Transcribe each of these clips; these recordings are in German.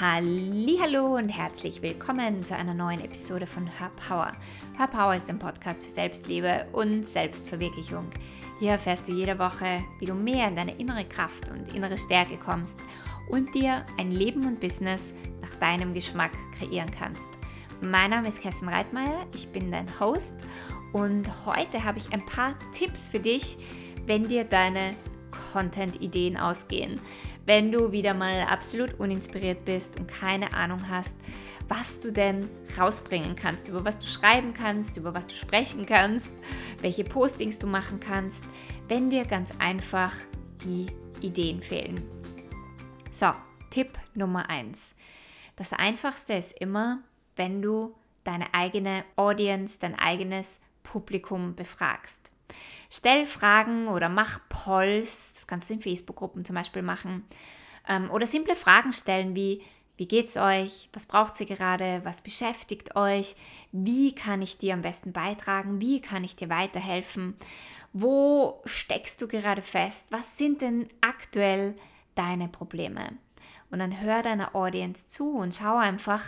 Hallo und herzlich willkommen zu einer neuen Episode von Her Power. Her Power ist ein Podcast für Selbstliebe und Selbstverwirklichung. Hier erfährst du jede Woche, wie du mehr in deine innere Kraft und innere Stärke kommst und dir ein Leben und Business nach deinem Geschmack kreieren kannst. Mein Name ist Kerstin Reitmeier, ich bin dein Host und heute habe ich ein paar Tipps für dich, wenn dir deine Content-Ideen ausgehen wenn du wieder mal absolut uninspiriert bist und keine Ahnung hast, was du denn rausbringen kannst, über was du schreiben kannst, über was du sprechen kannst, welche Postings du machen kannst, wenn dir ganz einfach die Ideen fehlen. So, Tipp Nummer 1. Das Einfachste ist immer, wenn du deine eigene Audience, dein eigenes Publikum befragst. Stell Fragen oder mach Polls, das kannst du in Facebook-Gruppen zum Beispiel machen. Ähm, oder simple Fragen stellen wie, wie geht's euch? Was braucht ihr gerade? Was beschäftigt euch? Wie kann ich dir am besten beitragen? Wie kann ich dir weiterhelfen? Wo steckst du gerade fest? Was sind denn aktuell deine Probleme? Und dann hör deiner Audience zu und schau einfach,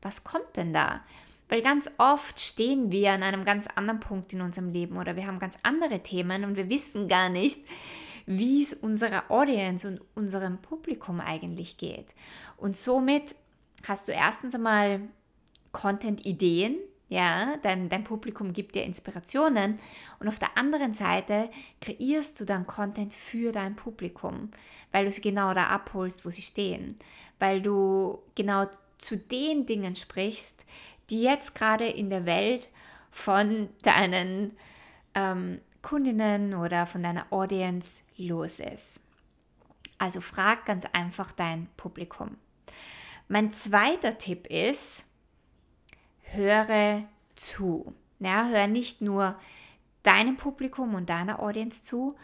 was kommt denn da? Weil ganz oft stehen wir an einem ganz anderen Punkt in unserem Leben oder wir haben ganz andere Themen und wir wissen gar nicht, wie es unserer Audience und unserem Publikum eigentlich geht. Und somit hast du erstens einmal Content-Ideen, ja, dein, dein Publikum gibt dir Inspirationen und auf der anderen Seite kreierst du dann Content für dein Publikum, weil du sie genau da abholst, wo sie stehen, weil du genau zu den Dingen sprichst, die jetzt gerade in der Welt von deinen ähm, Kundinnen oder von deiner Audience los ist. Also frag ganz einfach dein Publikum. Mein zweiter Tipp ist, höre zu. Ja, hör nicht nur deinem Publikum und deiner Audience zu,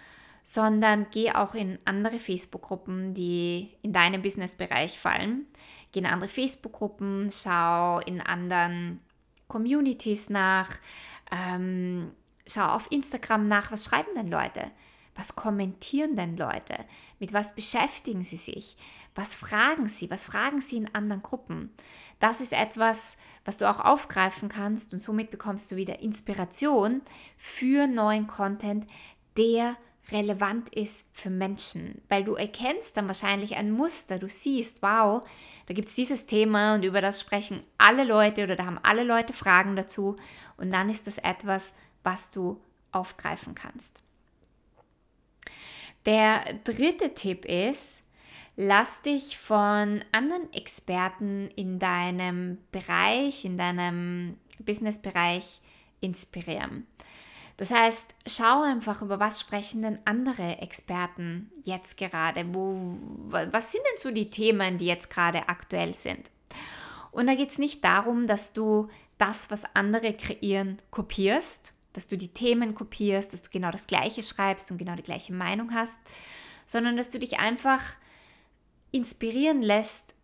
sondern geh auch in andere Facebook-Gruppen, die in deinem Business-Bereich fallen. Geh in andere Facebook-Gruppen, schau in anderen Communities nach, ähm, schau auf Instagram nach, was schreiben denn Leute? Was kommentieren denn Leute? Mit was beschäftigen sie sich? Was fragen sie? Was fragen sie in anderen Gruppen? Das ist etwas, was du auch aufgreifen kannst und somit bekommst du wieder Inspiration für neuen Content, der relevant ist für Menschen, weil du erkennst dann wahrscheinlich ein Muster, du siehst, wow, da gibt es dieses Thema und über das sprechen alle Leute oder da haben alle Leute Fragen dazu und dann ist das etwas, was du aufgreifen kannst. Der dritte Tipp ist, lass dich von anderen Experten in deinem Bereich, in deinem Businessbereich inspirieren. Das heißt, schau einfach, über was sprechen denn andere Experten jetzt gerade? Wo, was sind denn so die Themen, die jetzt gerade aktuell sind? Und da geht es nicht darum, dass du das, was andere kreieren, kopierst, dass du die Themen kopierst, dass du genau das Gleiche schreibst und genau die gleiche Meinung hast, sondern dass du dich einfach inspirieren lässt,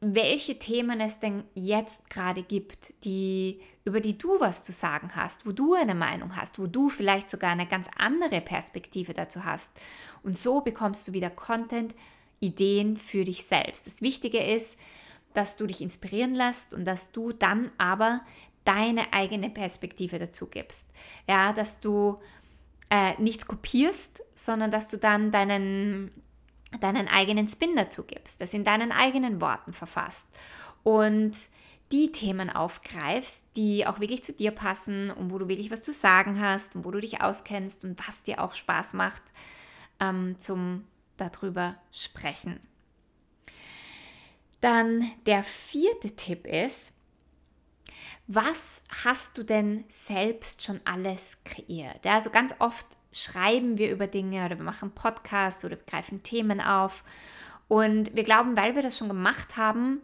welche Themen es denn jetzt gerade gibt, die, über die du was zu sagen hast, wo du eine Meinung hast, wo du vielleicht sogar eine ganz andere Perspektive dazu hast. Und so bekommst du wieder Content, Ideen für dich selbst. Das Wichtige ist, dass du dich inspirieren lässt und dass du dann aber deine eigene Perspektive dazu gibst. Ja, dass du äh, nichts kopierst, sondern dass du dann deinen deinen eigenen Spin dazu gibst, das in deinen eigenen Worten verfasst und die Themen aufgreifst, die auch wirklich zu dir passen und wo du wirklich was zu sagen hast und wo du dich auskennst und was dir auch Spaß macht ähm, zum darüber sprechen. Dann der vierte Tipp ist, was hast du denn selbst schon alles kreiert? Ja, also ganz oft schreiben wir über Dinge oder wir machen Podcasts oder greifen Themen auf. Und wir glauben, weil wir das schon gemacht haben,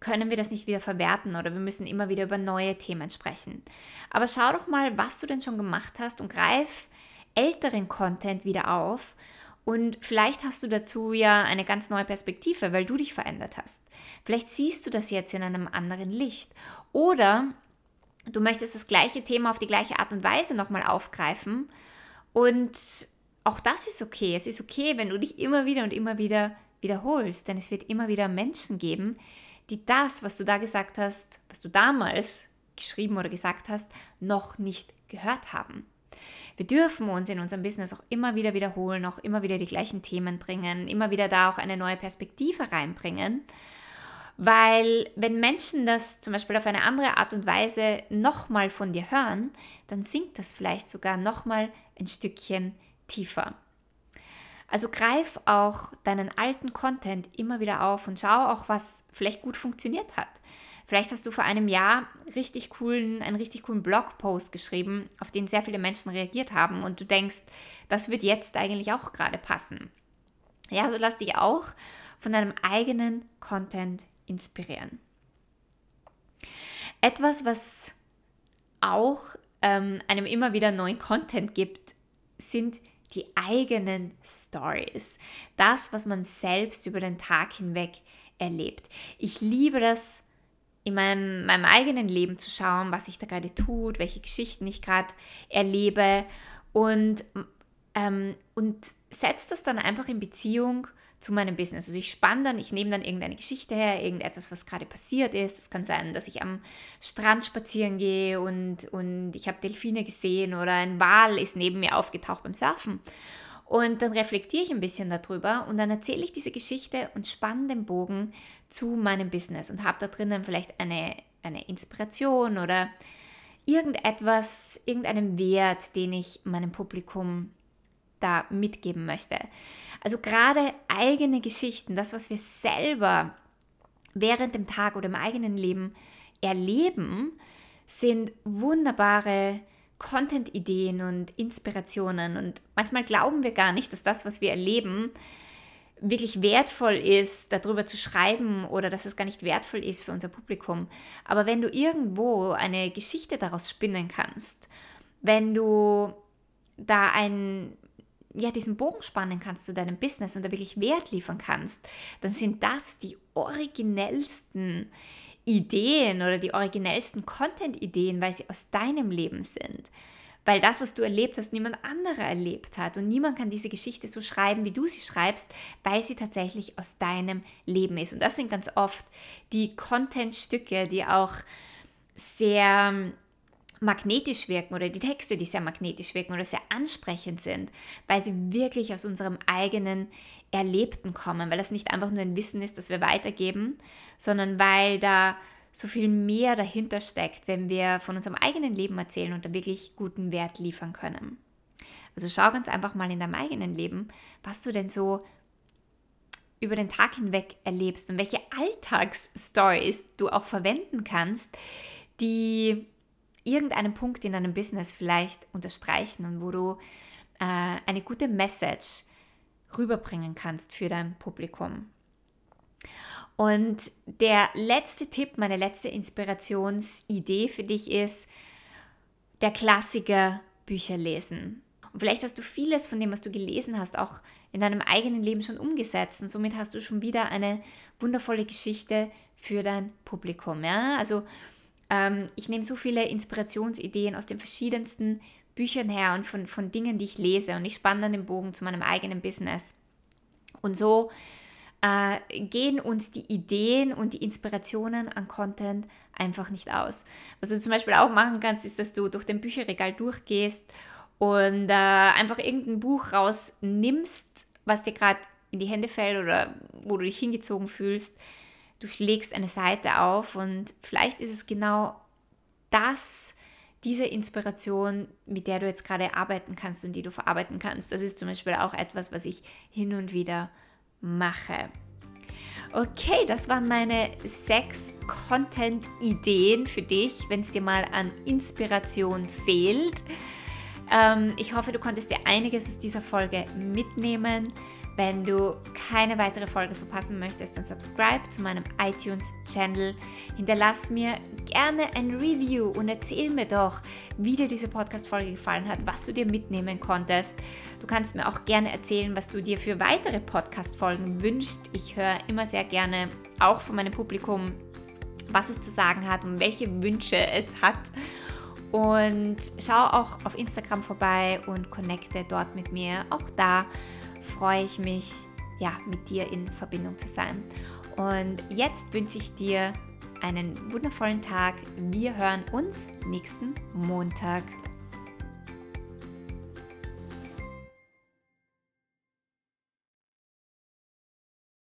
können wir das nicht wieder verwerten oder wir müssen immer wieder über neue Themen sprechen. Aber schau doch mal, was du denn schon gemacht hast und greif älteren Content wieder auf. Und vielleicht hast du dazu ja eine ganz neue Perspektive, weil du dich verändert hast. Vielleicht siehst du das jetzt in einem anderen Licht. Oder du möchtest das gleiche Thema auf die gleiche Art und Weise nochmal aufgreifen und auch das ist okay. Es ist okay, wenn du dich immer wieder und immer wieder wiederholst, denn es wird immer wieder Menschen geben, die das, was du da gesagt hast, was du damals geschrieben oder gesagt hast, noch nicht gehört haben. Wir dürfen uns in unserem Business auch immer wieder wiederholen, auch immer wieder die gleichen Themen bringen, immer wieder da auch eine neue Perspektive reinbringen. Weil wenn Menschen das zum Beispiel auf eine andere Art und Weise nochmal von dir hören, dann sinkt das vielleicht sogar nochmal ein Stückchen tiefer. Also greif auch deinen alten Content immer wieder auf und schau auch, was vielleicht gut funktioniert hat. Vielleicht hast du vor einem Jahr richtig coolen, einen richtig coolen Blogpost geschrieben, auf den sehr viele Menschen reagiert haben und du denkst, das wird jetzt eigentlich auch gerade passen. Ja, also lass dich auch von deinem eigenen Content inspirieren. Etwas, was auch ähm, einem immer wieder neuen Content gibt, sind die eigenen Stories. Das, was man selbst über den Tag hinweg erlebt. Ich liebe das, in meinem, meinem eigenen Leben zu schauen, was sich da gerade tut, welche Geschichten ich gerade erlebe und, ähm, und setze das dann einfach in Beziehung zu meinem Business. Also ich spanne dann, ich nehme dann irgendeine Geschichte her, irgendetwas, was gerade passiert ist. Es kann sein, dass ich am Strand spazieren gehe und, und ich habe Delfine gesehen oder ein Wal ist neben mir aufgetaucht beim Surfen. Und dann reflektiere ich ein bisschen darüber und dann erzähle ich diese Geschichte und spanne den Bogen zu meinem Business und habe da drinnen vielleicht eine, eine Inspiration oder irgendetwas, irgendeinen Wert, den ich meinem Publikum da mitgeben möchte. Also gerade eigene Geschichten, das, was wir selber während dem Tag oder im eigenen Leben erleben, sind wunderbare Content-Ideen und Inspirationen. Und manchmal glauben wir gar nicht, dass das, was wir erleben, wirklich wertvoll ist, darüber zu schreiben oder dass es gar nicht wertvoll ist für unser Publikum. Aber wenn du irgendwo eine Geschichte daraus spinnen kannst, wenn du da ein, ja, diesen Bogen spannen kannst zu deinem Business und da wirklich Wert liefern kannst, dann sind das die originellsten Ideen oder die originellsten Content-Ideen, weil sie aus deinem Leben sind. Weil das, was du erlebt hast, niemand anderer erlebt hat. Und niemand kann diese Geschichte so schreiben, wie du sie schreibst, weil sie tatsächlich aus deinem Leben ist. Und das sind ganz oft die Content-Stücke, die auch sehr magnetisch wirken oder die Texte, die sehr magnetisch wirken oder sehr ansprechend sind, weil sie wirklich aus unserem eigenen Erlebten kommen, weil das nicht einfach nur ein Wissen ist, das wir weitergeben, sondern weil da so viel mehr dahinter steckt, wenn wir von unserem eigenen Leben erzählen und da wirklich guten Wert liefern können. Also schau ganz einfach mal in deinem eigenen Leben, was du denn so über den Tag hinweg erlebst und welche Alltagsstories du auch verwenden kannst, die irgendeinen Punkt in deinem Business vielleicht unterstreichen und wo du äh, eine gute Message rüberbringen kannst für dein Publikum. Und der letzte Tipp, meine letzte Inspirationsidee für dich ist, der Klassiker Bücher lesen. Und vielleicht hast du vieles von dem, was du gelesen hast, auch in deinem eigenen Leben schon umgesetzt und somit hast du schon wieder eine wundervolle Geschichte für dein Publikum. Ja? Also ähm, ich nehme so viele Inspirationsideen aus den verschiedensten Büchern her und von, von Dingen, die ich lese und ich spanne dann den Bogen zu meinem eigenen Business. Und so äh, gehen uns die Ideen und die Inspirationen an Content einfach nicht aus. Was du zum Beispiel auch machen kannst, ist, dass du durch den Bücherregal durchgehst und äh, einfach irgendein Buch rausnimmst, was dir gerade in die Hände fällt oder wo du dich hingezogen fühlst du schlägst eine Seite auf und vielleicht ist es genau das, diese Inspiration, mit der du jetzt gerade arbeiten kannst und die du verarbeiten kannst. Das ist zum Beispiel auch etwas, was ich hin und wieder mache. Okay, das waren meine sechs Content-Ideen für dich, wenn es dir mal an Inspiration fehlt. Ähm, ich hoffe, du konntest dir einiges aus dieser Folge mitnehmen. Wenn du keine weitere Folge verpassen möchtest, dann subscribe zu meinem iTunes-Channel. Hinterlass mir gerne ein Review und erzähl mir doch, wie dir diese Podcast-Folge gefallen hat, was du dir mitnehmen konntest. Du kannst mir auch gerne erzählen, was du dir für weitere Podcast-Folgen wünschst. Ich höre immer sehr gerne auch von meinem Publikum, was es zu sagen hat und welche Wünsche es hat. Und schau auch auf Instagram vorbei und connecte dort mit mir. Auch da freue ich mich, ja, mit dir in Verbindung zu sein. Und jetzt wünsche ich dir einen wundervollen Tag. Wir hören uns nächsten Montag.